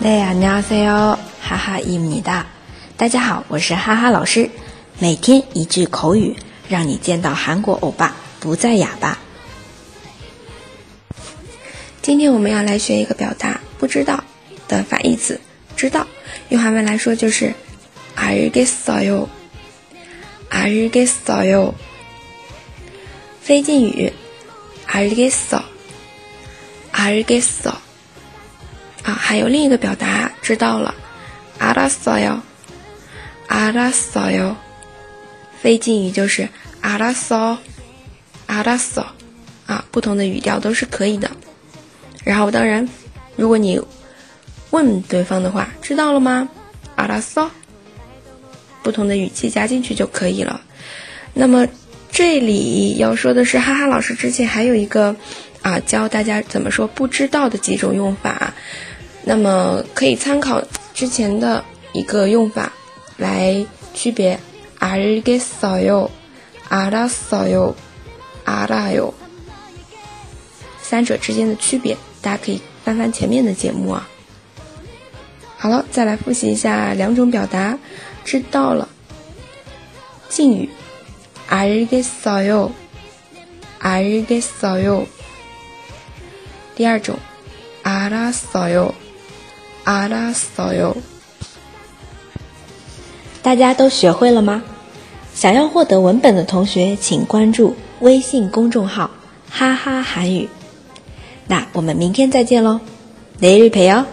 네 안녕하세요， 哈哈伊米哒。大家好，我是哈哈老师。每天一句口语，让你见到韩国欧巴不再哑巴。今天我们要来学一个表达“不知道”的反义词“知道”。用韩文来说就是“알겠어 요”，“알겠어 요”。非敬语“알겠어”，“알겠어”。 啊，还有另一个表达，知道了，알았어 요， 알았어 요。 非敬语就是알았 어， 알았 어。 啊，不同的语调都是可以的。然后，当然，如果你问对方的话，知道了吗？알았 어。 不同的语气加进去就可以了。那么这里要说的是，哈哈老师之前还有一个啊，教大家怎么说不知道的几种用法。 那么可以参考之前的一个用法来区别알겠어 요， 알았어 요， 알아 요， 三者之间的区别，大家可以翻翻前面的节目啊。好了，再来复习一下两种表达，知道了，敬语알겠어 요， 알겠어 요。 第二种알았어 요。 阿拉所有大家都学会了吗？想要获得文本的同学请关注微信公众号哈哈韩语。那我们明天再见喽雷瑞培哦。